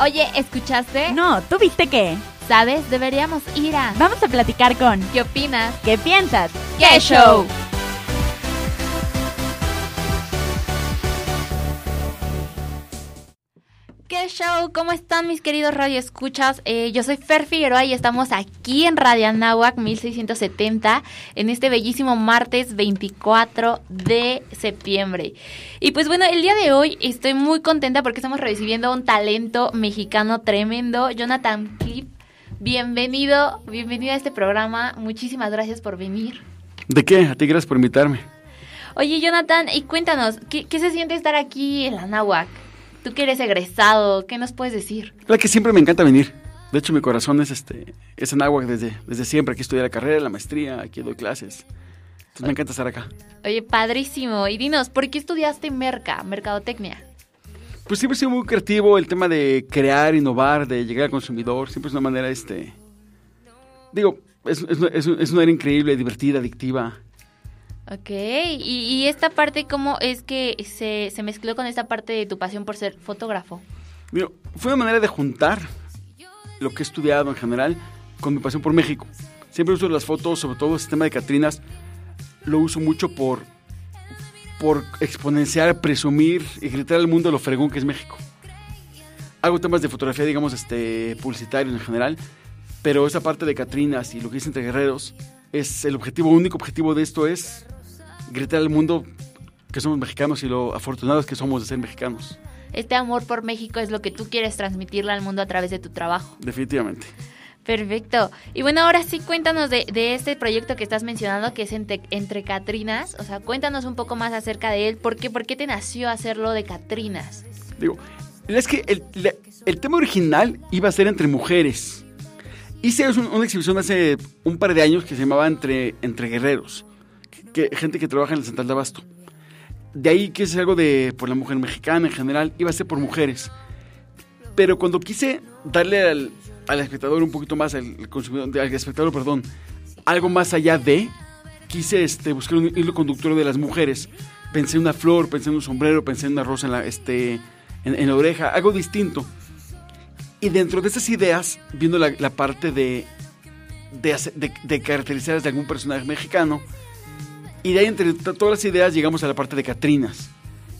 Oye, ¿escuchaste? No, ¿tú viste qué? ¿Sabes? Deberíamos ir a... Vamos a platicar con... ¿Qué opinas? ¿Qué piensas? ¡Qué show! ¿Qué show? ¿Cómo están mis queridos radioescuchas? Eh, yo soy Fer Figueroa y estamos aquí en Radio Anáhuac 1670 en este bellísimo martes 24 de septiembre. Y pues bueno, el día de hoy estoy muy contenta porque estamos recibiendo un talento mexicano tremendo, Jonathan Clip. Bienvenido, bienvenido a este programa. Muchísimas gracias por venir. ¿De qué? A ti gracias por invitarme. Oye, Jonathan, y cuéntanos, ¿qué, qué se siente estar aquí en la Anáhuac? Tú que eres egresado, ¿qué nos puedes decir? La que siempre me encanta venir. De hecho, mi corazón es este es en agua desde, desde siempre. Aquí estudié la carrera, la maestría, aquí doy clases. Entonces me encanta estar acá. Oye, padrísimo. Y dinos, ¿por qué estudiaste Merca, Mercadotecnia? Pues siempre he sido muy creativo el tema de crear, innovar, de llegar al consumidor. Siempre es una manera, este... Digo, es, es, es, es una era increíble, divertida, adictiva. Ok, y, y, esta parte, ¿cómo es que se, se, mezcló con esta parte de tu pasión por ser fotógrafo? Mira, fue una manera de juntar lo que he estudiado en general con mi pasión por México. Siempre uso las fotos, sobre todo el sistema de Catrinas, lo uso mucho por, por exponenciar, presumir y gritar al mundo lo fregón que es México. Hago temas de fotografía, digamos, este, publicitarios en general, pero esa parte de Catrinas y lo que hice entre guerreros es el objetivo, único objetivo de esto es gritar al mundo que somos mexicanos y lo afortunados que somos de ser mexicanos. Este amor por México es lo que tú quieres transmitirle al mundo a través de tu trabajo. Definitivamente. Perfecto. Y bueno, ahora sí cuéntanos de, de este proyecto que estás mencionando, que es entre, entre, Catrinas. O sea, cuéntanos un poco más acerca de él. ¿Por qué, por qué te nació hacerlo de Catrinas? Digo, es que el, el, el tema original iba a ser entre mujeres. Hice una exhibición hace un par de años que se llamaba Entre, entre Guerreros, que, gente que trabaja en el Central de Abasto. De ahí que es algo de por la mujer mexicana en general, iba a ser por mujeres. Pero cuando quise darle al, al espectador un poquito más, al, consumidor, al espectador, perdón, algo más allá de, quise este, buscar un hilo conductor de las mujeres. Pensé en una flor, pensé en un sombrero, pensé en una rosa en la, este, en, en la oreja, algo distinto. Y dentro de esas ideas, viendo la, parte de, de, de, de, caracterizar de algún personaje mexicano, y de ahí entre todas las ideas llegamos a la parte de Catrinas.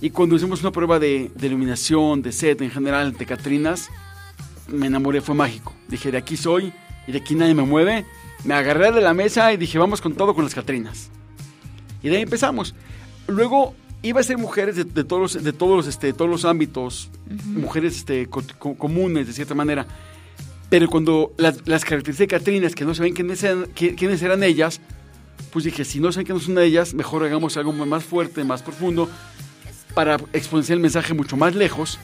Y cuando hicimos una prueba de, de iluminación, de set en general, de Catrinas, me enamoré, fue mágico. Dije, de aquí soy y de aquí nadie me mueve. Me agarré de la mesa y dije, vamos con todo con las Catrinas. Y de ahí empezamos. Luego iba a ser mujeres de, de, todos los, de todos los, este, todos los ámbitos, uh -huh. mujeres este, co co comunes de cierta manera. Pero cuando las, las características de Catrinas, que no saben quiénes eran, quiénes eran ellas, pues dije, si no saben quiénes son ellas, mejor hagamos algo más fuerte, más profundo, para exponenciar el mensaje mucho más lejos.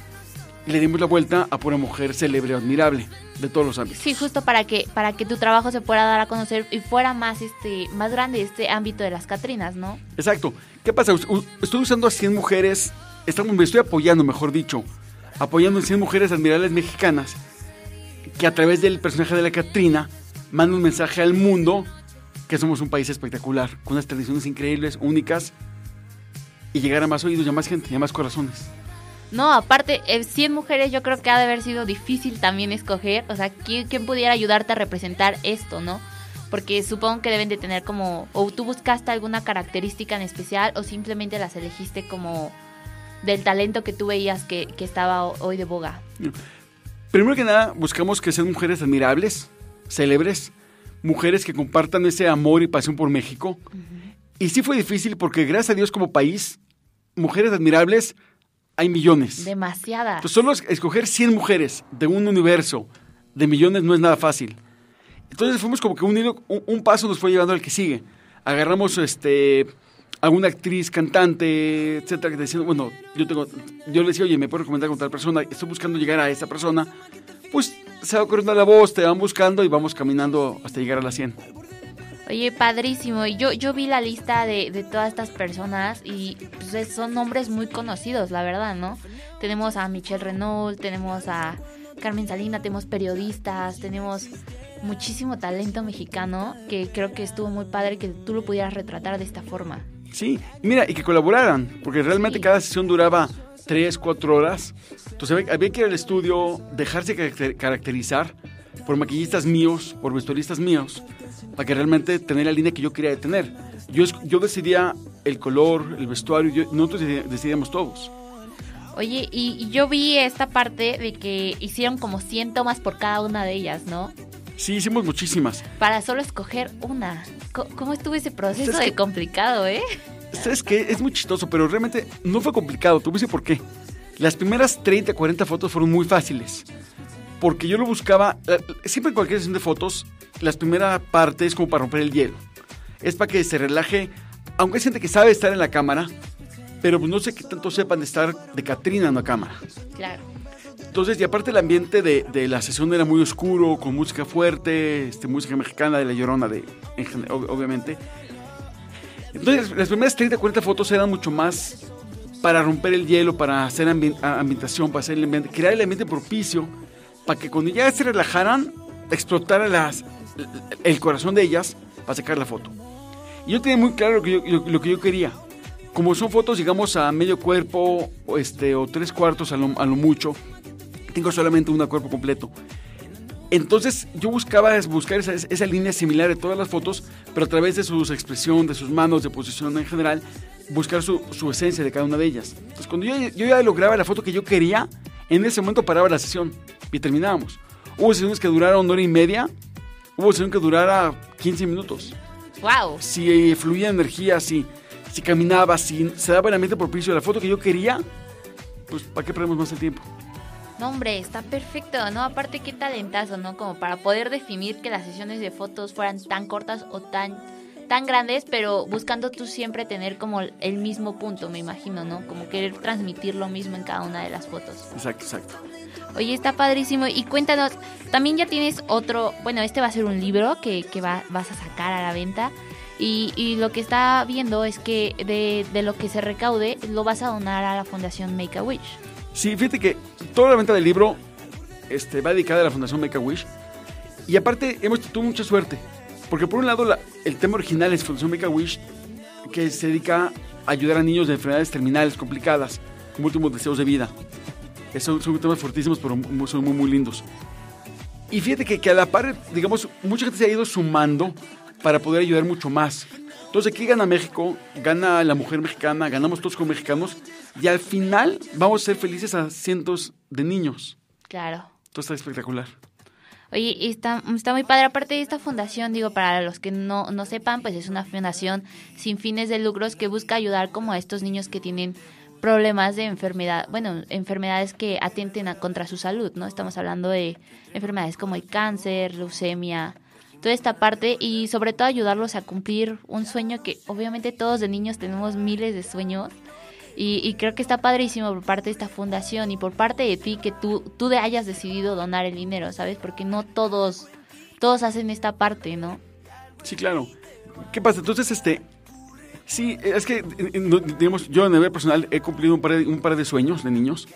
Y le dimos la vuelta a pura mujer célebre, admirable, de todos los ámbitos. Sí, justo para que, para que tu trabajo se pueda dar a conocer y fuera más, este, más grande este ámbito de las Catrinas, ¿no? Exacto. ¿Qué pasa? Estoy usando a 100 mujeres, estamos, me estoy apoyando, mejor dicho, apoyando a 100 mujeres admirables mexicanas que a través del personaje de la Catrina mandan un mensaje al mundo que somos un país espectacular, con unas tradiciones increíbles, únicas, y llegar a más oídos y a más gente y a más corazones. No, aparte, eh, 100 mujeres yo creo que ha de haber sido difícil también escoger, o sea, ¿quién, quién pudiera ayudarte a representar esto, no? Porque supongo que deben de tener como, o tú buscaste alguna característica en especial, o simplemente las elegiste como del talento que tú veías que, que estaba hoy de boga. Primero que nada, buscamos que sean mujeres admirables, célebres, mujeres que compartan ese amor y pasión por México. Uh -huh. Y sí fue difícil porque gracias a Dios como país, mujeres admirables hay millones. Demasiadas. Pues solo escoger 100 mujeres de un universo de millones no es nada fácil. Entonces fuimos como que un, hilo, un, un paso nos fue llevando al que sigue. Agarramos este a una actriz, cantante, etcétera, que decía, bueno, yo tengo, yo le decía, oye, me puedo recomendar con tal persona, estoy buscando llegar a esa persona, pues se va corriendo la voz, te van buscando y vamos caminando hasta llegar a la 100. Oye, padrísimo. Y yo, yo vi la lista de, de todas estas personas y pues, son nombres muy conocidos, la verdad, ¿no? Tenemos a Michelle Renault, tenemos a Carmen Salina, tenemos periodistas, tenemos muchísimo talento mexicano que creo que estuvo muy padre que tú lo pudieras retratar de esta forma. Sí, mira, y que colaboraran, porque realmente sí. cada sesión duraba tres, cuatro horas. Entonces había, había que ir al estudio, dejarse caracter- caracterizar por maquillistas míos, por vestuaristas míos, para que realmente tener la línea que yo quería tener. Yo, yo decidía el color, el vestuario, yo- nosotros decidíamos todos. Oye, y, y yo vi esta parte de que hicieron como 100 tomas por cada una de ellas, ¿no? Sí, hicimos muchísimas. Para solo escoger una. ¿Cómo estuvo ese proceso Es de que- complicado, eh? ¿Sabes qué? Es muy chistoso, pero realmente no fue complicado. A decir por qué. Las primeras 30, 40 fotos fueron muy fáciles. Porque yo lo buscaba, eh, siempre en cualquier sesión de fotos, la primera parte es como para romper el hielo. Es para que se relaje, aunque hay gente que sabe estar en la cámara, pero pues no sé qué tanto sepan de estar de Catrina en la cámara. Claro. Entonces, y aparte el ambiente de, de la sesión era muy oscuro, con música fuerte, este, música mexicana de La Llorona, de, en obviamente. Entonces, las primeras 30, 40 fotos eran mucho más para romper el hielo, para hacer ambi- ambientación, para hacer el ambiente, crear el ambiente propicio, para que cuando ya se relajaran, explotara las, el corazón de ellas para sacar la foto. Y yo tenía muy claro lo que yo, lo- lo que yo quería. Como son fotos, digamos, a medio cuerpo este, o tres cuartos a lo, a lo mucho, tengo solamente un cuerpo completo. Entonces yo buscaba buscar esa, esa línea similar de todas las fotos, pero a través de su expresión, de sus manos, de posición en general, buscar su, su esencia de cada una de ellas. Entonces cuando yo, yo ya lograba la foto que yo quería, en ese momento paraba la sesión y terminábamos. Hubo sesiones que duraron una hora y media, hubo sesión que durara 15 minutos. ¡Wow! Si fluía energía, si, si caminaba, si se daba el ambiente propicio de la foto que yo quería, pues ¿para qué perdemos más el tiempo? No, hombre, está perfecto, ¿no? Aparte, qué talentazo, ¿no? Como para poder definir que las sesiones de fotos fueran tan cortas o tan, tan grandes, pero buscando tú siempre tener como el mismo punto, me imagino, ¿no? Como querer transmitir lo mismo en cada una de las fotos. Exacto, exacto. Oye, está padrísimo. Y cuéntanos, también ya tienes otro, bueno, este va a ser un libro que, que va- vas a sacar a la venta. Y, y lo que está viendo es que de, de lo que se recaude lo vas a donar a la Fundación Make a Wish. Sí, fíjate que toda la venta del libro este, va dedicada a la Fundación Make a Wish. Y aparte, hemos tenido mucha suerte. Porque por un lado, la- el tema original es Fundación Make a Wish, que se dedica a ayudar a niños de enfermedades terminales complicadas, con últimos deseos de vida. Esos son temas fuertísimos, pero son muy, muy lindos. Y fíjate que, que a la par, digamos, mucha gente se ha ido sumando para poder ayudar mucho más. Entonces aquí gana México, gana la mujer mexicana, ganamos todos como mexicanos y al final vamos a ser felices a cientos de niños. Claro. Esto está espectacular. Oye, está, está muy padre. Aparte de esta fundación, digo, para los que no, no sepan, pues es una fundación sin fines de lucros que busca ayudar como a estos niños que tienen problemas de enfermedad, bueno, enfermedades que atenten a, contra su salud, ¿no? Estamos hablando de enfermedades como el cáncer, leucemia, toda esta parte y sobre todo ayudarlos a cumplir un sueño que obviamente todos de niños tenemos miles de sueños y, y creo que está padrísimo por parte de esta fundación y por parte de ti que tú, tú de hayas decidido donar el dinero, ¿sabes? Porque no todos, todos hacen esta parte, ¿no? Sí, claro. ¿Qué pasa? Entonces, este... Sí, es que, eh, digamos, yo en el nivel personal he cumplido un par de, un par de sueños de niños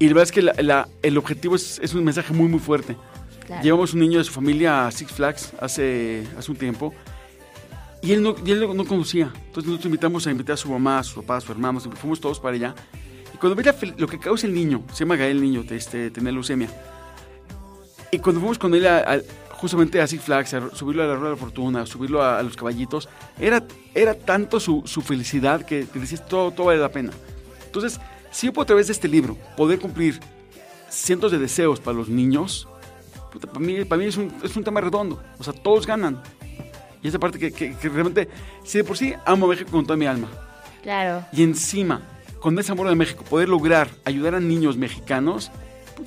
y la verdad es que la- la- el objetivo es, es un mensaje muy, muy fuerte. Claro. Llevamos un niño de su familia a Six Flags hace, hace un tiempo y él, no, y él no, no conducía. Entonces nosotros invitamos a invitar a su mamá, a su papá, a su hermano, fuimos todos para allá. Y cuando ve lo que causa el niño, se llama Gael el niño, este, tenía leucemia. Y cuando fuimos con él a- a- justamente a Six Flags, a subirlo a la Rueda de la Fortuna, a subirlo a, a los caballitos, era, era tanto su, su felicidad que, que decías, todo, todo vale la pena. Entonces, si yo puedo a través de este libro poder cumplir cientos de deseos para los niños, para mí, para mí es, un, es un tema redondo. O sea, todos ganan. Y esa parte que, que- que realmente, si de por sí amo a México con toda mi alma, Claro. y encima, con ese amor de México, poder lograr ayudar a niños mexicanos,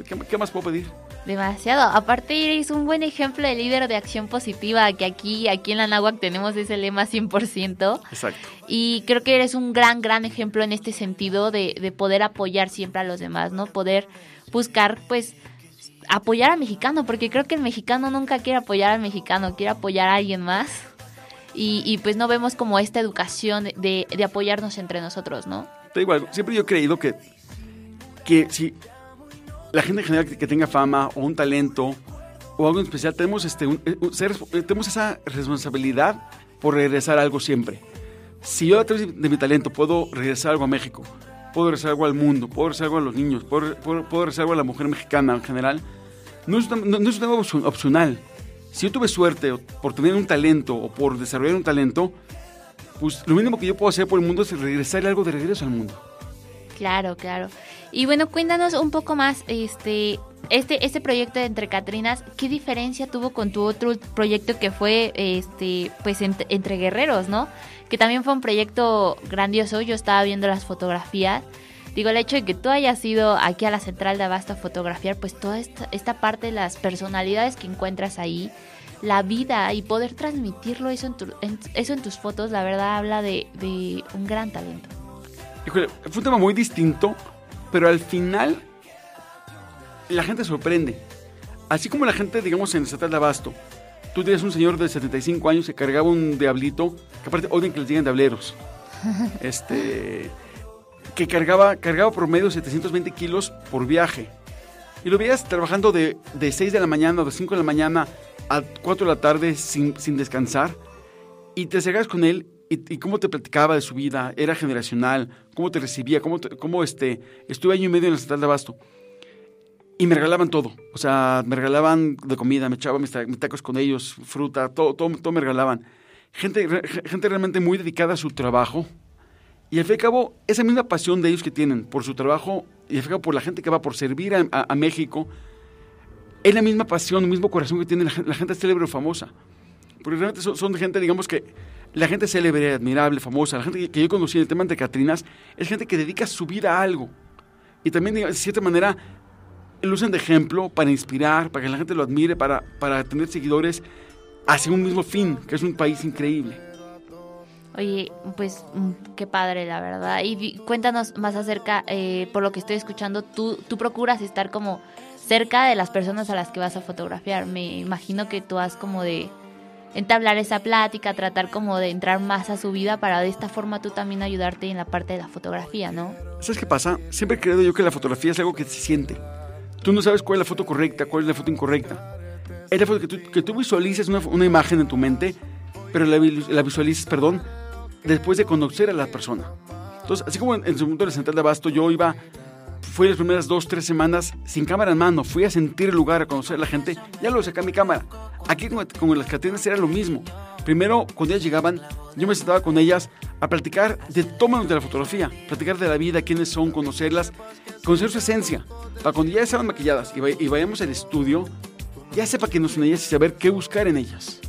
¿qué, qué más puedo pedir? Demasiado. Aparte eres un buen ejemplo de líder de acción positiva, que aquí, aquí en la Náhuac tenemos ese lema 100%. Exacto. Y creo que eres un gran, gran ejemplo en este sentido de, de poder apoyar siempre a los demás, ¿no? Poder buscar, pues, apoyar al mexicano, porque creo que el mexicano nunca quiere apoyar al mexicano, quiere apoyar a alguien más. Y, pues no vemos como esta educación de, apoyarnos entre nosotros, ¿no? Te digo algo, siempre yo he creído que, que si la gente en general que, tenga fama o un talento o algo en especial, tenemos, este, eh, eh, tenemos esa responsabilidad por regresar algo siempre. Si yo a través de mi talento puedo regresar algo a México, puedo regresar algo al mundo, puedo regresar algo a los niños, puedo, puedo, puedo regresar algo a la mujer mexicana en general, no es, no, no es un tema opcio- opcional. Si yo tuve suerte por tener un talento o por desarrollar un talento, pues lo mínimo que yo puedo hacer por el mundo es regresar algo de regreso al mundo. Claro, claro. Y bueno, cuéntanos un poco más, este, este, este proyecto de Entre Catrinas, ¿qué diferencia tuvo con tu otro proyecto que fue, este, pues ent- Entre Guerreros, ¿no? Que también fue un proyecto grandioso. Yo estaba viendo las fotografías. Digo, el hecho de que tú hayas ido aquí a la central de Abasto a fotografiar, pues toda esta, esta parte de las personalidades que encuentras ahí, la vida y poder transmitirlo eso en, tu- en- eso en tus fotos, la verdad habla de, de un gran talento. Híjole, fue un tema muy distinto, pero al final la gente sorprende. Así como la gente, digamos, en el Estatal de Abasto, tú tienes un señor de 75 años que cargaba un diablito, que aparte odian que les digan diableros, este, que cargaba, cargaba promedio 720 kilos por viaje. Y lo veías trabajando de, de 6 de la mañana o de 5 de la mañana a 4 de la tarde sin, sin descansar. Y te acercabas con él y, cómo te platicaba de su vida, era generacional, cómo te recibía, cómo, te- cómo este, estuve año y medio en la central de Abasto. Y me regalaban todo, o sea, me regalaban de comida, me echaban mis, ta- mis tacos con ellos, fruta, todo, todo, todo me regalaban. Gente, gente realmente muy dedicada a su trabajo. Y al fin y al cabo, esa misma pasión de ellos que tienen por su trabajo y al fin y al cabo por la gente que va por servir a, México, es la misma pasión, el mismo corazón que tiene la, gen- la gente célebre o famosa. Porque realmente son, son gente, digamos que la gente célebre, admirable, famosa, la gente que, yo conocí en el tema de Catrinas, es gente que dedica su vida a algo. Y también, de cierta manera, lo usan de ejemplo para inspirar, para que la gente lo admire, para, para tener seguidores hacia un mismo fin, que es un país increíble. Oye, pues mm, qué padre, la verdad. Y cuéntanos más acerca, eh, por lo que estoy escuchando, tú, tú procuras estar como cerca de las personas a las que vas a fotografiar. Me imagino que tú has como de entablar esa plática, tratar como de entrar más a su vida para de esta forma tú también ayudarte en la parte de la fotografía, ¿no? ¿Sabes qué pasa? Siempre he creído yo que la fotografía es algo que se siente. Tú no sabes cuál es la foto correcta, cuál es la foto incorrecta. Es la foto que tú, que tú visualices una, una imagen en tu mente, pero la, la visualices, perdón, después de conocer a la persona. Entonces, así como en, en su punto de central de abasto, yo iba, fui las primeras dos, tres semanas sin cámara en mano, fui a sentir el lugar, a conocer a la gente, ya lo saqué mi cámara. Aquí con, con las Catrinas era lo mismo. Primero, cuando ellas llegaban, yo me sentaba con ellas a platicar de tómanos de la fotografía, platicar de la vida, quiénes son, conocerlas, conocer su esencia. Para cuando ya estaban maquilladas y vayamos al estudio, ya sepa quiénes son ellas y saber qué buscar en ellas.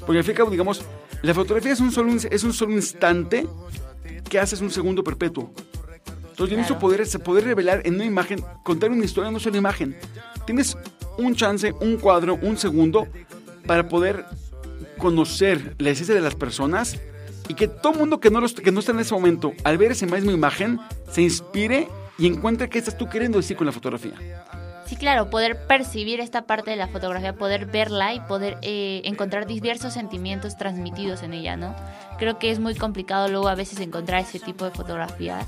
Porque al fin y al cabo, digamos, la fotografía es un solo, es un solo instante que haces un segundo perpetuo. Entonces, yo Claro. poder, se- poder revelar en una imagen, contar una historia, no solo imagen. Tienes un chance, un cuadro, un segundo para poder conocer la esencia de las personas y que todo mundo que no, los- que no está en ese momento, al ver esa misma imagen, se inspire y encuentre qué estás tú queriendo decir con la fotografía. Sí, claro, poder percibir esta parte de la fotografía, poder verla y poder eh, encontrar diversos sentimientos transmitidos en ella, ¿no? Creo que es muy complicado luego a veces encontrar ese tipo de fotografías,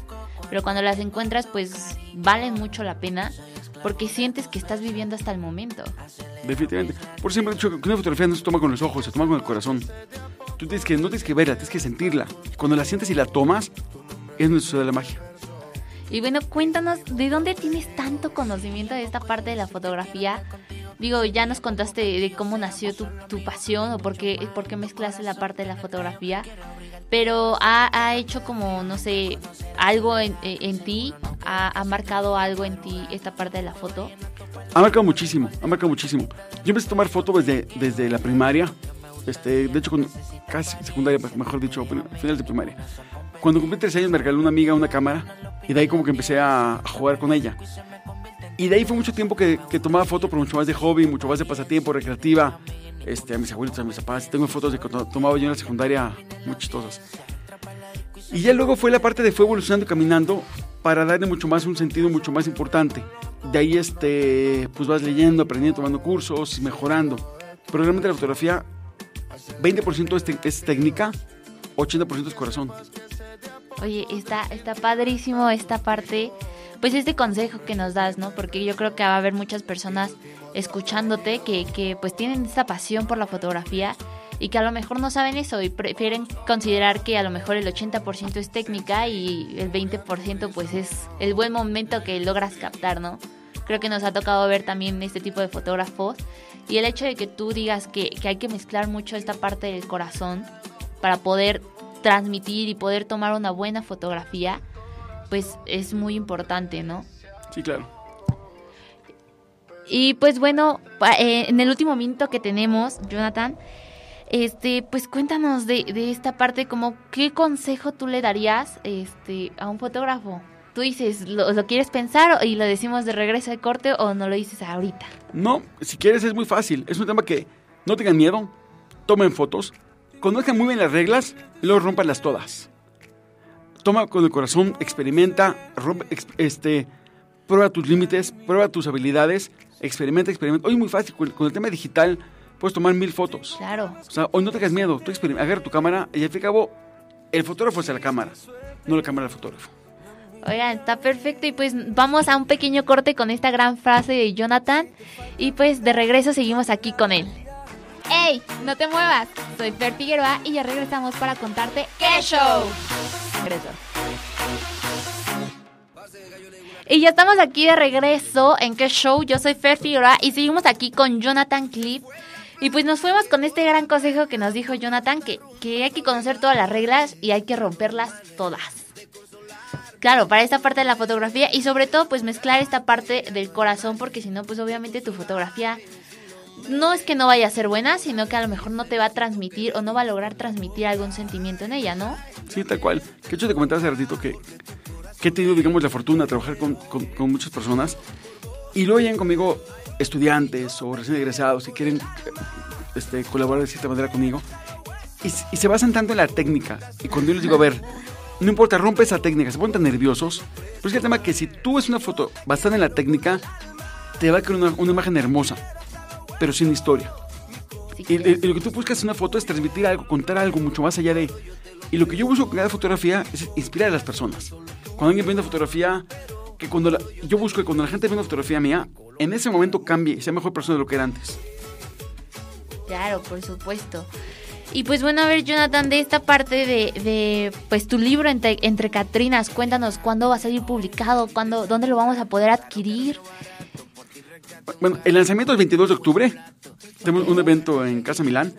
pero cuando las encuentras pues valen mucho la pena porque sientes que estás viviendo hasta el momento. Definitivamente. Por siempre he dicho que una fotografía no se toma con los ojos, se toma con el corazón. Tú tienes que, no tienes que verla, tienes que sentirla. Cuando la sientes y la tomas, es donde sucede la magia. Y bueno, cuéntanos, ¿de dónde tienes tanto conocimiento de esta parte de la fotografía? Digo, ya nos contaste de, cómo nació tu, tu pasión o por qué, por qué mezclaste la parte de la fotografía, pero ha, ha hecho como, no sé, algo en, en ti, ha, ha marcado algo en ti esta parte de la foto. Ha marcado muchísimo, ha marcado muchísimo. Yo empecé a tomar fotos desde, desde la primaria, este, de hecho, cuando- casi secundaria, mejor dicho, bueno, final de primaria. Cuando cumplí 13 años me regaló una amiga una cámara y de ahí como que empecé a, a jugar con ella. Y de ahí fue mucho tiempo que, que tomaba fotos, pero mucho más de hobby, mucho más de pasatiempo, recreativa. Este, a mis abuelitos, a mis papás. Tengo fotos de cuando tomaba yo en la secundaria muy chistosas. Y ya luego fue la parte de fue evolucionando caminando para darle mucho más un sentido mucho más importante. De ahí este, pues vas leyendo, aprendiendo, tomando cursos y mejorando. Pero realmente la fotografía, 20% es, es técnica, 80% es corazón. Oye, está, está padrísimo esta parte, pues este consejo que nos das, ¿no? Porque yo creo que va a haber muchas personas escuchándote que, que pues tienen esta pasión por la fotografía y que a lo mejor no saben eso y prefieren considerar que a lo mejor el 80% es técnica y el 20% pues es el buen momento que logras captar, ¿no? Creo que nos ha tocado ver también este tipo de fotógrafos y el hecho de que tú digas que, que hay que mezclar mucho esta parte del corazón para poder transmitir y poder tomar una buena fotografía, pues es muy importante, ¿no? Sí, claro. Y pues bueno, eh, en el último minuto que tenemos, Jonathan, este, pues cuéntanos de, de, esta parte, como qué consejo tú le darías este, a un fotógrafo. Tú dices, ¿lo, ¿lo, quieres pensar y lo decimos de regreso de corte o no lo dices ahorita? No, si quieres es muy fácil. Es un tema que no tengan miedo, tomen fotos, conozcan muy bien las reglas y luego rompanlas todas. Toma con el corazón, experimenta, rompe, este, prueba tus límites, prueba tus habilidades, experimenta, experimenta. Hoy es muy fácil, con, con el tema digital puedes tomar mil fotos. Claro. O sea, hoy no tengas miedo, tú agarra tu cámara y al fin y al cabo, el fotógrafo es la cámara, no la cámara del fotógrafo. Oigan, está perfecto y pues vamos a un pequeño corte con esta gran frase de Jonathan y pues de regreso seguimos aquí con él. ¡Ey! No te muevas. Soy Fer Figueroa y ya regresamos para contarte ¡Qué show! Regreso. Y ya estamos aquí de regreso en qué show. Yo soy Fer Figueroa y seguimos aquí con Jonathan Clip. Y pues nos fuimos con este gran consejo que nos dijo Jonathan, que, que hay que conocer todas las reglas y hay que romperlas todas. Claro, para esta parte de la fotografía y sobre todo pues mezclar esta parte del corazón porque si no pues obviamente tu fotografía no es que no vaya a ser buena, sino que a lo mejor no te va a transmitir o no va a lograr transmitir algún sentimiento en ella, ¿no? Sí, tal cual. Que hecho te comentaba hace ratito que, que he tenido, digamos, la fortuna de trabajar con, muchas personas y luego llegan conmigo estudiantes o recién egresados y quieren este, colaborar de cierta manera conmigo y, y, se basan tanto en la técnica. Y cuando yo les digo, a ver, no importa, rompe esa técnica, se ponen tan nerviosos, pero es que el tema que si tú ves una foto basada en la técnica, te va a crear una, una imagen hermosa, pero sin historia. Y, lo que tú buscas en una foto es transmitir algo, contar algo mucho más allá de... Y lo que yo busco con cada fotografía es inspirar a las personas. Cuando alguien ve una fotografía, que cuando la, yo busco que cuando la gente ve una fotografía mía, en ese momento cambie y sea mejor persona de lo que era antes. Claro, por supuesto. Y pues bueno, a ver, Jonathan, de esta parte de, de pues tu libro entre, entre Catrinas, cuéntanos cuándo va a salir publicado, cuándo, dónde lo vamos a poder adquirir. Bueno, el lanzamiento es el 22 de octubre. Tenemos un evento en Casa Milán.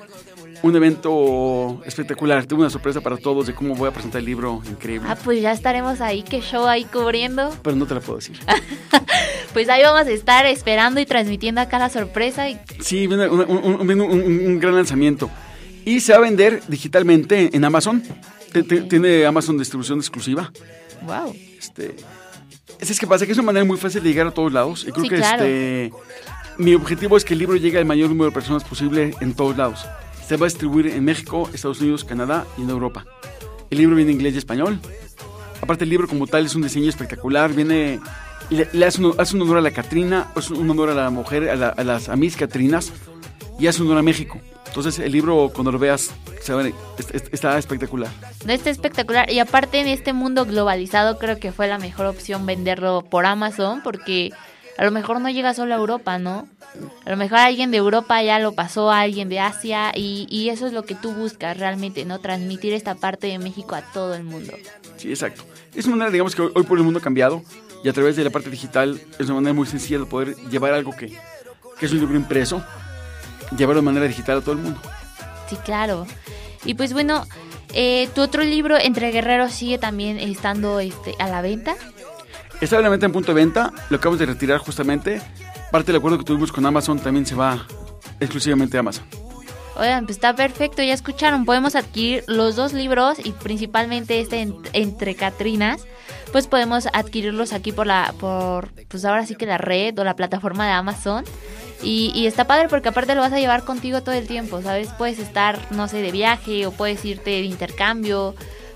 Un evento espectacular. Tengo una sorpresa para todos de cómo voy a presentar el libro. Increíble. Ah, pues ya estaremos ahí, qué show ahí cubriendo. Pero no te la puedo decir. pues ahí vamos a estar esperando y transmitiendo acá la sorpresa. Y... Sí, viene un, un, un, un gran lanzamiento. Y se va a vender digitalmente en Amazon. Okay. Tiene Amazon distribución exclusiva. Wow. Este, es que pasa que es una manera muy fácil de llegar a todos lados. Y creo sí, que claro. este, mi objetivo es que el libro llegue al mayor número de personas posible en todos lados. Se va a distribuir en México, Estados Unidos, Canadá y en Europa. El libro viene en inglés y español. Aparte el libro como tal es un diseño espectacular. Viene, le, le hace, un, hace, un, honor a la Catrina, es un honor a la mujer, a, la, a las a mis Catrinas y hace un honor a México. Entonces el libro cuando lo veas se está espectacular. Está espectacular y aparte en este mundo globalizado creo que fue la mejor opción venderlo por Amazon porque a lo mejor no llega solo a Europa, ¿no? A lo mejor alguien de Europa ya lo pasó a alguien de Asia y, y eso es lo que tú buscas realmente, ¿no? Transmitir esta parte de México a todo el mundo. Sí, exacto. Es una manera, digamos que hoy, hoy por el mundo ha cambiado y a través de la parte digital es una manera muy sencilla de poder llevar algo que, que es un libro impreso llevarlo de manera digital a todo el mundo. Sí, claro. Y pues bueno, eh, tu otro libro, Entre Guerreros, sigue también estando este, a la venta. Está a la venta en punto de venta, lo acabamos de retirar justamente. Parte del acuerdo que tuvimos con Amazon también se va exclusivamente a Amazon. Oigan, pues está perfecto, ya escucharon, podemos adquirir los dos libros y principalmente este Entre Catrinas, pues podemos adquirirlos aquí por la, por, pues ahora sí que la red o la plataforma de Amazon. Y, y, está padre porque aparte lo vas a llevar contigo todo el tiempo, ¿sabes? Puedes estar, no sé, de viaje o puedes irte de intercambio,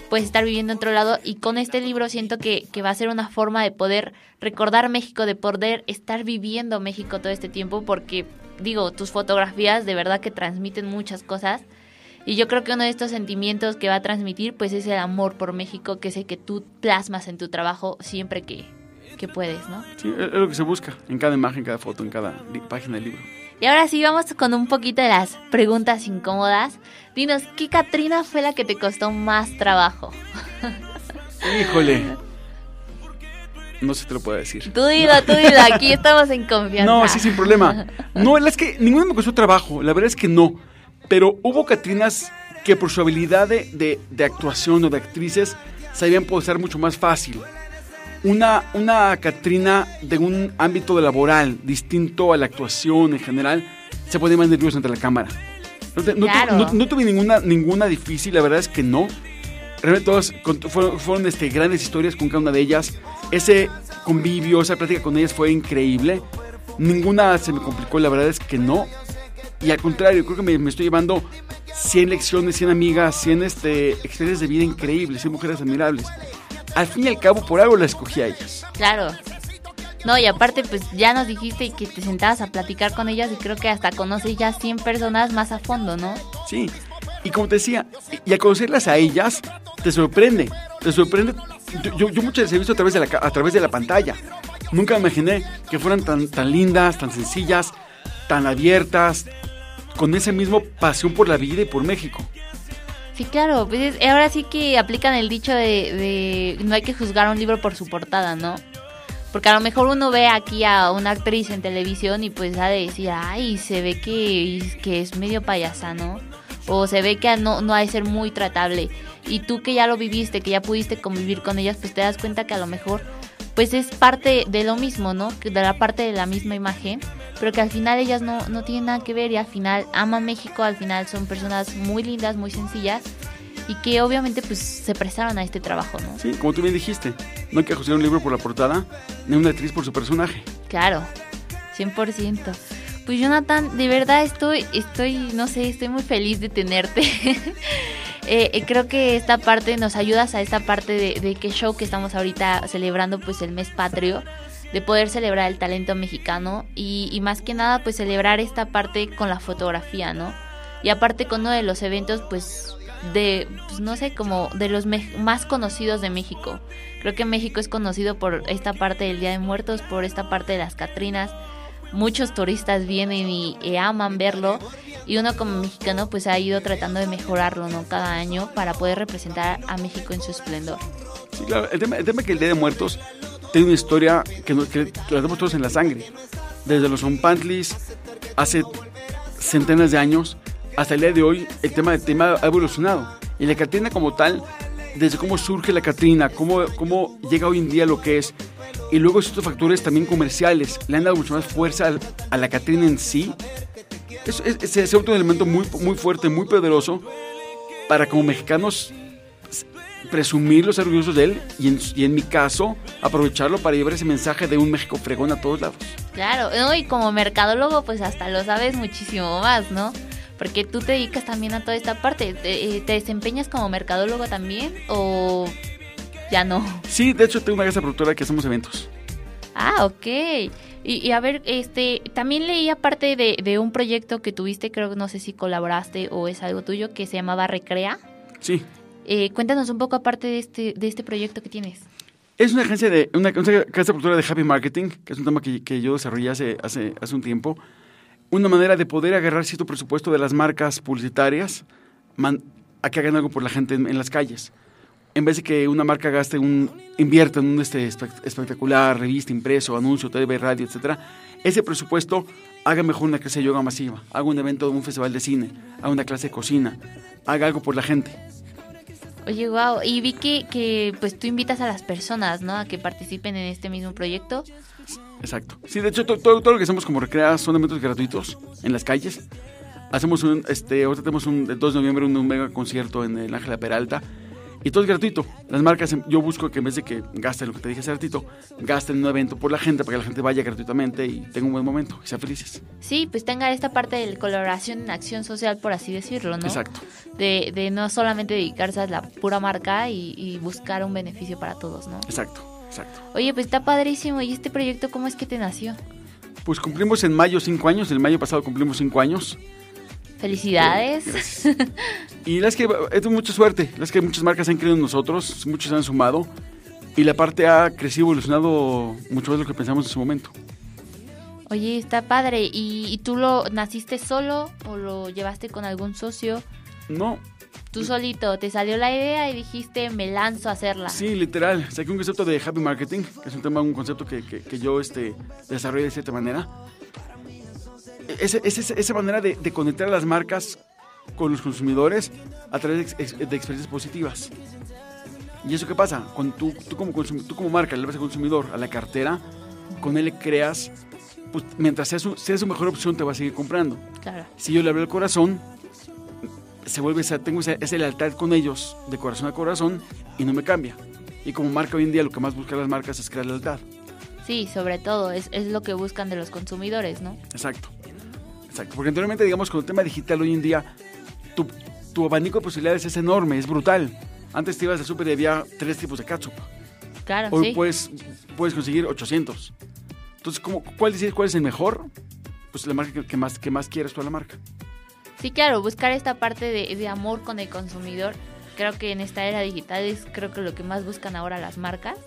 puedes estar viviendo en otro lado y con este libro siento que, que va a ser una forma de poder recordar México, de poder estar viviendo México todo este tiempo porque, digo, tus fotografías de verdad que transmiten muchas cosas. Y yo creo que uno de estos sentimientos que va a transmitir pues es el amor por México, que es el que tú plasmas en tu trabajo siempre que, que puedes, ¿no? Sí, es lo que se busca en cada imagen, en cada foto, en cada página del libro. Y ahora sí, vamos con un poquito de las preguntas incómodas. Dinos, ¿qué Catrina fue la que te costó más trabajo? Híjole. No se te lo puedo decir. Tú dilo, tú dilo, aquí estamos en confianza. No, sí, sin problema. No, es que ninguna me costó trabajo, la verdad es que no. Pero hubo Catrinas que por su habilidad de, de, actuación o de actrices sabían posar mucho más fácil. Una, una Catrina de un ámbito laboral distinto a la actuación en general se pone más nerviosa ante la cámara. No, tuve ninguna, ninguna difícil, la verdad es que no. Realmente todas fueron, este, grandes historias con cada una de ellas. Ese convivio, esa plática con ellas fue increíble. Ninguna se me complicó, la verdad es que no. Y al contrario, creo que me, estoy llevando 100 lecciones, 100 amigas, 100 este, experiencias de vida increíbles, 100 mujeres admirables. Al fin y al cabo, por algo las escogí a ellas. Claro. No, y aparte, pues ya nos dijiste que te sentabas a platicar con ellas y creo que hasta conoces ya 100 personas más a fondo, ¿no? Sí, y como te decía, y al conocerlas a ellas, te sorprende, te sorprende. Yo, yo muchas veces he visto a través, de la, a través de la pantalla. Nunca me imaginé que fueran tan, tan lindas, tan sencillas, tan abiertas, con ese mismo pasión por la vida y por México. Sí, claro, pues ahora sí que aplican el dicho de, de no hay que juzgar un libro por su portada, ¿no? Porque a lo mejor uno ve aquí a una actriz en televisión y pues ha de decir, ay, se ve que, que es medio payasa, ¿no? O se ve que no, no ha de ser muy tratable. Y tú que ya lo viviste, que ya pudiste convivir con ellas, pues te das cuenta que a lo mejor pues es parte de lo mismo, ¿no? De la parte de la misma imagen, pero que al final ellas no, no tienen nada que ver y al final aman México, al final son personas muy lindas, muy sencillas y que obviamente pues se prestaron a este trabajo, ¿no? Sí, como tú bien dijiste, no hay que juzgar un libro por la portada, ni una actriz por su personaje. Claro, 100%. Pues Jonathan, de verdad estoy, estoy, no sé, estoy muy feliz de tenerte. Eh, eh, creo que esta parte nos ayudas a esta parte de, de qué show que estamos ahorita celebrando pues el mes patrio de poder celebrar el talento mexicano y, y, más que nada pues celebrar esta parte con la fotografía, ¿no? Y aparte con uno de los eventos pues de, pues, no sé, como de los más conocidos de México. Creo que México es conocido por esta parte del Día de Muertos, por esta parte de las Catrinas. Muchos turistas vienen y, aman verlo y uno como mexicano pues ha ido tratando de mejorarlo, ¿no? Cada año para poder representar a México en su esplendor. Sí, claro, el tema, el tema es que el Día de Muertos tiene una historia que, que, la tenemos todos en la sangre. Desde los Zompantlis, hace centenas de años, hasta el día de hoy el tema del tema ha evolucionado. Y la Catrina como tal, desde cómo surge la Catrina, cómo, cómo llega hoy en día lo que es, y luego estos factores también comerciales le han dado mucho más fuerza a la Catrina en sí. Es, es, un elemento muy, muy fuerte, muy poderoso para como mexicanos presumir los orgullosos de él y en, mi caso aprovecharlo para llevar ese mensaje de un México fregón a todos lados. Claro, y como mercadólogo pues hasta lo sabes muchísimo más, ¿no? Porque tú te dedicas también a toda esta parte. ¿Te, eh, desempeñas como mercadólogo también o ya no? Sí, de hecho tengo una casa productora que hacemos eventos. Ah, ok. Y, a ver, este, también leí aparte de, de, un proyecto que tuviste, creo que no sé si colaboraste o es algo tuyo, que se llamaba Recrea. Sí. Eh, cuéntanos un poco aparte de este, de este proyecto que tienes. Es una agencia de, una, una casa productora de Happy Marketing, que es un tema que, que yo desarrollé hace, hace, hace un tiempo una manera de poder agarrar cierto presupuesto de las marcas publicitarias a que hagan algo por la gente en, las calles. En vez de que una marca gaste un, invierta en un este, espectacular, revista, impreso, anuncio, TV, radio, etcétera, ese presupuesto haga mejor una clase de yoga masiva, haga un evento de un festival de cine, haga una clase de cocina, haga algo por la gente. Oye, wow, y vi que, que pues tú invitas a las personas, ¿no? A que participen en este mismo proyecto. Exacto. Sí, de hecho, todo, lo que hacemos como Recrea son eventos gratuitos en las calles. Hacemos un, este, ahorita tenemos un, el 2 de noviembre un, mega concierto en el Ángela Peralta. Y todo es gratuito. Las marcas, yo busco que en vez de que gasten lo que te dije hace ratito, gasten en un evento por la gente para que la gente vaya gratuitamente y tenga un buen momento y sea felices. Sí, pues tenga esta parte de colaboración en acción social, por así decirlo, ¿no? Exacto. De, de no solamente dedicarse a la pura marca y, y buscar un beneficio para todos, ¿no? Exacto. Exacto. Oye, pues está padrísimo. ¿Y este proyecto cómo es que te nació? Pues cumplimos en mayo cinco años. El mayo pasado cumplimos cinco años. Felicidades. y las que es mucha suerte. Las que muchas marcas han creído en nosotros, muchos han sumado. Y la parte ha crecido, evolucionado mucho más de lo que pensamos en su momento. Oye, está padre. ¿Y, y tú lo naciste solo o lo llevaste con algún socio? No, Tú solito, te salió la idea y dijiste, me lanzo a hacerla. sí, literal. Saqué un concepto de happy marketing, que es un tema, un concepto que, que- que yo este, desarrollé de cierta manera. Ese- esa manera de, de conectar a las marcas con los consumidores a través de, ex- de experiencias positivas. ¿Y eso qué pasa? Cuando tú, tú, como, consum- tú como marca le vas al consumidor a la cartera, con él le creas, pues, mientras sea su, sea su mejor opción, te va a seguir comprando. Claro. Si yo le abro el corazón, se vuelve esa, tengo esa, esa lealtad con ellos, de corazón a corazón, y no me cambia. Y como marca hoy en día lo que más buscan las marcas es crear lealtad. Sí, sobre todo, es, es lo que buscan de los consumidores, ¿no? Exacto. Exacto. Porque anteriormente, digamos, con el tema digital hoy en día, tu, tu abanico de posibilidades es enorme, es brutal. Antes te ibas al súper y había tres tipos de ketchup. Claro, Hoy sí. puedes, puedes conseguir 800. Entonces, ¿cómo, ¿cuál decides cuál es el mejor? Pues la marca que, que más, que más quieres tú a la marca. Sí, claro, buscar esta parte de, de amor con el consumidor. Creo que en esta era digital es creo que lo que más buscan ahora las marcas.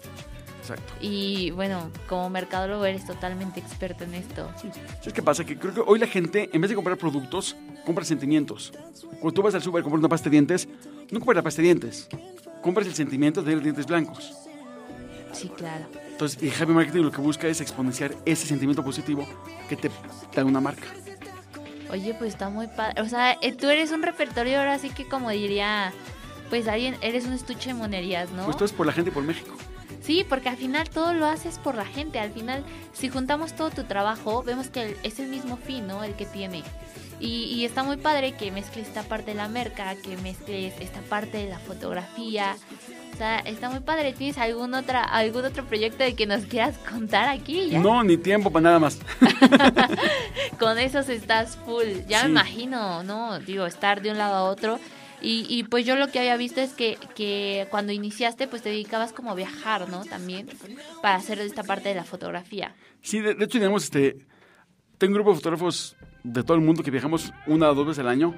Exacto. Y bueno, como mercadólogo eres totalmente experto en esto. ¿Sabes qué pasa? Que creo que hoy la gente, en vez de comprar productos, compra sentimientos. Cuando tú vas al súper y compras una pasta de dientes, no compras la pasta de dientes. Compras el sentimiento de tener dientes blancos. Sí, claro. Entonces, y Happy Marketing lo que busca es exponenciar ese sentimiento positivo que te da una marca. Oye, pues está muy padre. O sea, eh, tú eres un repertorio ahora sí que como diría, pues alguien, eres un estuche de monerías, ¿no? Pues todo es por la gente y por México. Sí, porque al final todo lo haces por la gente. Al final, si juntamos todo tu trabajo, vemos que es el mismo fin, ¿no? El que tiene. Y, y está muy padre que mezcles esta parte de la merca, que mezcles esta parte de la fotografía. O sea, está muy padre. ¿Tienes algún, otra, algún otro proyecto de que nos quieras contar aquí? Ya? No, ni tiempo para nada más. Con esos estás full. Ya Sí. me imagino, ¿no? Digo, estar de un lado a otro. Y, y pues yo lo que había visto es que, que cuando iniciaste, pues te dedicabas como a viajar, ¿no? También, para hacer esta parte de la fotografía. Sí, de, hecho tenemos este... Tengo un grupo de fotógrafos de todo el mundo que viajamos una o dos veces al año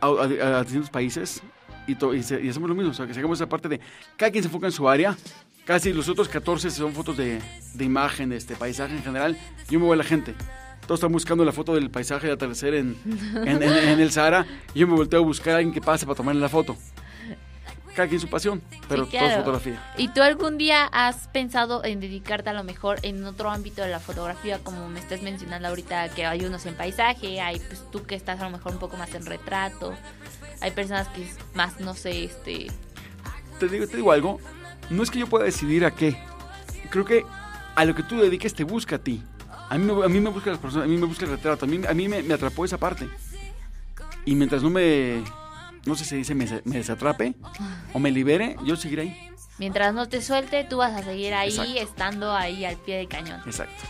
a distintos países y, to- y, se- y hacemos lo mismo. O sea, que sacamos esa parte de... Cada quien se enfoca en su área. Casi los otros 14 son fotos de, de imagen, de este paisaje en general. Yo me voy a la gente. Todos están buscando la foto del paisaje de atardecer en, en, en- en el Sahara. Y yo me volteo a buscar a alguien que pase para tomarle la foto. Cada quien su pasión, pero Sí, todo es claro. fotografía. ¿Y tú algún día has pensado en dedicarte a lo mejor en otro ámbito de la fotografía, como me estás mencionando ahorita, que hay unos en paisaje, hay pues tú que estás a lo mejor un poco más en retrato, hay personas que es más, no sé, este... te digo, te digo algo, no es que yo pueda decidir a qué. Creo que a lo que tú dediques te busca a ti. A mí me, a mí me busca las personas, a mí me busca el retrato, a mí, a mí me, me atrapó esa parte. Y mientras no me, no sé si se dice, me, me desatrape o me libere, yo seguiré ahí. Mientras no te suelte, tú vas a seguir ahí, Exacto. estando ahí al pie del cañón. Exacto.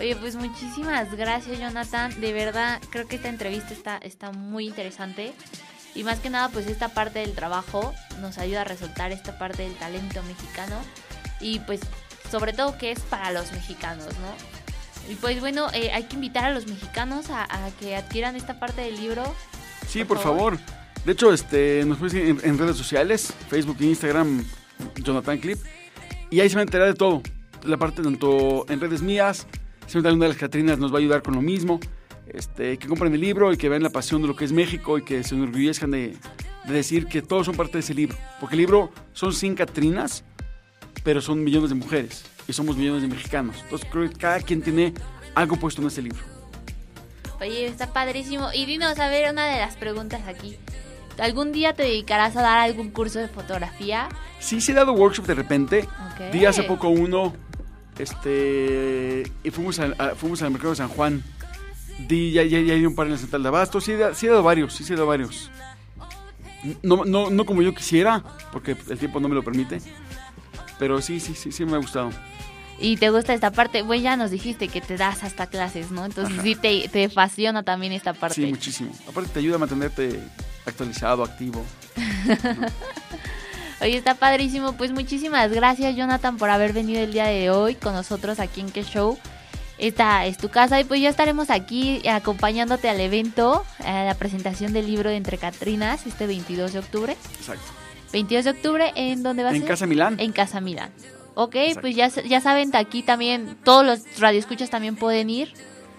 Oye, pues muchísimas gracias, Jonathan. De verdad, creo que esta entrevista está, está muy interesante. Y más que nada, pues esta parte del trabajo nos ayuda a resaltar esta parte del talento mexicano. Y pues, sobre todo, que es para los mexicanos, ¿no? Y pues bueno, eh, hay que invitar a los mexicanos a, a que adquieran esta parte del libro. Sí, Por por, favor. favor. De hecho, este, nos puedes en redes sociales, Facebook e Instagram, Jonathan Clip. Y ahí se va a enterar de todo. La parte tanto en redes mías, siempre una de las Catrinas nos va a ayudar con lo mismo. Este, que compren el libro y que vean la pasión de lo que es México y que se enorgullezcan de, de decir que todos son parte de ese libro. Porque el libro son 100 Catrinas, pero son millones de mujeres y somos millones de mexicanos. Entonces creo que cada quien tiene algo puesto en ese libro. Oye, está padrísimo. Y dinos, a ver, una de las preguntas aquí. ¿Algún día te dedicarás a dar algún curso de fotografía? Sí, sí he dado workshop de repente. Ok. Di hace poco uno, este, y fuimos al, a- fuimos al mercado de San Juan. Di, ya, ya, ya di un par en la central de Abasto. Sí, sí he dado varios, sí, sí he dado varios. No, no, no como yo quisiera, porque el tiempo no me lo permite. Pero sí, sí, sí, sí me ha gustado. Y te gusta esta parte, bueno, ya nos dijiste que te das hasta clases, ¿no? Entonces Ajá. sí te, te apasiona también esta parte. Sí, muchísimo. Aparte te ayuda a mantenerte actualizado, activo. Oye, está padrísimo. Pues muchísimas gracias, Jonathan, por haber venido el día de hoy con nosotros aquí en Que Show. Esta es tu casa y pues ya estaremos aquí acompañándote al evento, a la presentación del libro de Entre Catrinas, este 22 de octubre. Exacto. 22 de octubre, ¿en dónde va a En ser? Casa Milán. En Casa Milán. Ok, Exacto. pues ya, ya saben, aquí también todos los radioescuchas también pueden ir.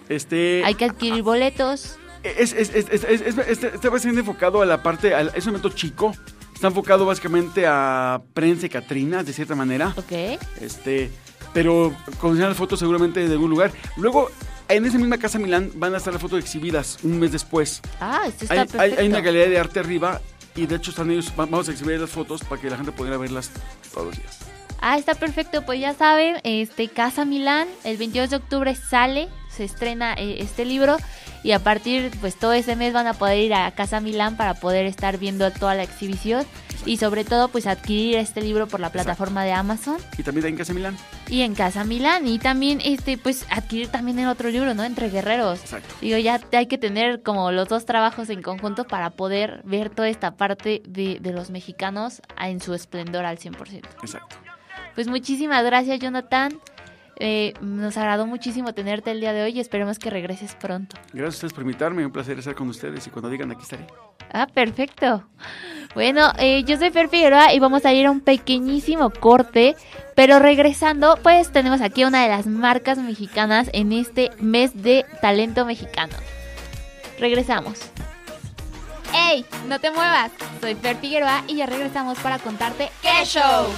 Este, Hay que adquirir boletos. es, es, es, es, es- es- este- este va a ser enfocado a la parte, al- es un evento chico, está enfocado básicamente a prensa y Catrinas, de cierta manera. Ok. Este, pero con las fotos seguramente de algún lugar. Luego, en esa misma casa Milán van a estar las fotos exhibidas un mes después. Ah, esto está Hay, hay- perfecto. hay una galería de arte arriba y de hecho están ellos, va- vamos a exhibir las fotos para que la gente pudiera verlas todos los días. Ah, está perfecto. Pues ya saben, este Casa Milán, el 22 de octubre sale, se estrena eh, este libro y a partir, pues todo ese mes van a poder ir a Casa Milán para poder estar viendo toda la exhibición y sobre todo, pues adquirir este libro por la plataforma de Amazon Y también en Casa Milán. y en Casa Milán y también, este, pues adquirir también el otro libro, ¿no? Entre Guerreros. Exacto. Digo, ya hay que tener como los dos trabajos en conjunto para poder ver toda esta parte de, de los mexicanos en su esplendor al 100%. Exacto. Pues muchísimas gracias, Jonathan. Eh, nos agradó muchísimo tenerte el día de hoy y esperemos que regreses pronto. Gracias a ustedes por invitarme, un placer estar con ustedes y cuando digan aquí estaré. Ah, perfecto. Bueno, eh, yo soy Fer Figueroa y vamos a ir a un pequeñísimo corte, pero regresando, pues tenemos aquí una de las marcas mexicanas en este mes de talento mexicano. Regresamos. ¡Ey! No te muevas. Soy Fer Figueroa y ya regresamos para contarte qué show.